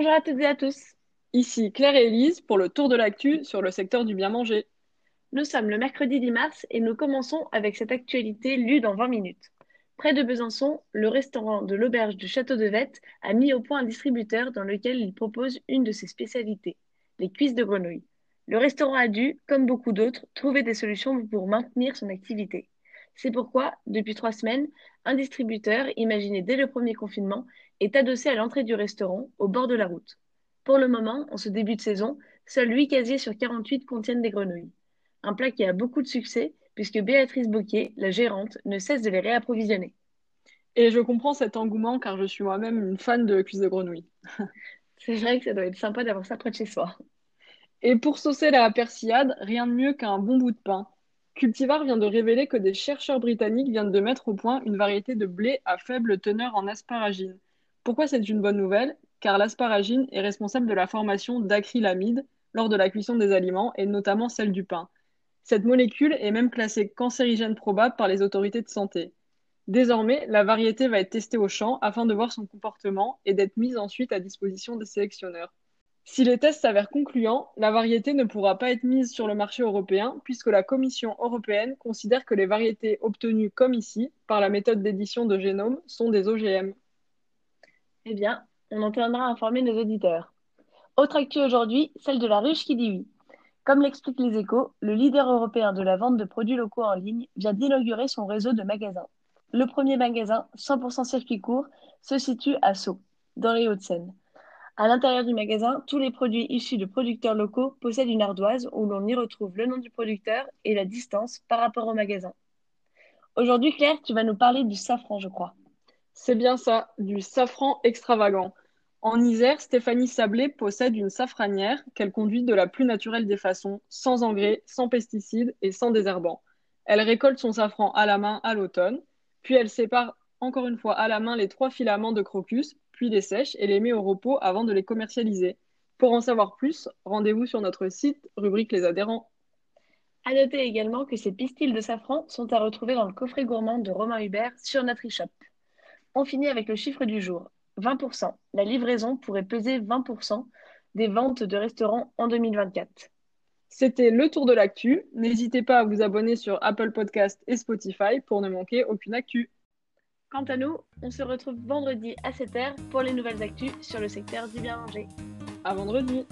Bonjour à toutes et à tous. Ici Claire et Elise pour le tour de l'actu sur le secteur du bien manger. Nous sommes le mercredi 10 mars et nous commençons avec cette actualité lue dans 20 minutes. Près de Besançon, le restaurant de l'auberge du Château de Vette a mis au point un distributeur dans lequel il propose une de ses spécialités, les cuisses de grenouille. Le restaurant a dû, comme beaucoup d'autres, trouver des solutions pour maintenir son activité. C'est pourquoi, depuis trois semaines, un distributeur, imaginé dès le premier confinement, est adossé à l'entrée du restaurant, au bord de la route. Pour le moment, en ce début de saison, seuls 8 casiers sur 48 contiennent des grenouilles. Un plat qui a beaucoup de succès, puisque Béatrice Bocquier, la gérante, ne cesse de les réapprovisionner. Et je comprends cet engouement car je suis moi-même une fan de cuisses de grenouille. C'est vrai que ça doit être sympa d'avoir ça près de chez soi. Et pour saucer la persillade, rien de mieux qu'un bon bout de pain. Cultivar vient de révéler que des chercheurs britanniques viennent de mettre au point une variété de blé à faible teneur en asparagine. Pourquoi c'est une bonne nouvelle? Car l'asparagine est responsable de la formation d'acrylamide lors de la cuisson des aliments et notamment celle du pain. Cette molécule est même classée cancérigène probable par les autorités de santé. Désormais, la variété va être testée au champ afin de voir son comportement et d'être mise ensuite à disposition des sélectionneurs. Si les tests s'avèrent concluants, la variété ne pourra pas être mise sur le marché européen puisque la Commission européenne considère que les variétés obtenues comme ici, par la méthode d'édition de génome, sont des OGM. Eh bien, on en tiendra à informer nos auditeurs. Autre actu aujourd'hui, celle de la ruche qui dit oui. Comme l'expliquent les échos, le leader européen de la vente de produits locaux en ligne vient d'inaugurer son réseau de magasins. Le premier magasin, 100% circuit court, se situe à Sceaux, dans les Hauts-de-Seine. À l'intérieur du magasin, tous les produits issus de producteurs locaux possèdent une ardoise où l'on y retrouve le nom du producteur et la distance par rapport au magasin. Aujourd'hui, Claire, tu vas nous parler du safran, je crois. C'est bien ça, du safran extravagant. En Isère, Stéphanie Sablé possède une safranière qu'elle conduit de la plus naturelle des façons, sans engrais, sans pesticides et sans désherbants. Elle récolte son safran à la main à l'automne, puis elle sépare encore une fois à la main les trois filaments de crocus puis les sèche et les met au repos avant de les commercialiser. Pour en savoir plus, rendez-vous sur notre site, rubrique les adhérents. À noter également que ces pistils de safran sont à retrouver dans le coffret gourmand de Romain Hubert sur notre e-shop. On finit avec le chiffre du jour, 20%. La livraison pourrait peser 20% des ventes de restaurants en 2024. C'était le tour de l'actu. N'hésitez pas à vous abonner sur Apple Podcast et Spotify pour ne manquer aucune actu. Quant à nous, on se retrouve vendredi à 7h pour les nouvelles actus sur le secteur du bien manger. À vendredi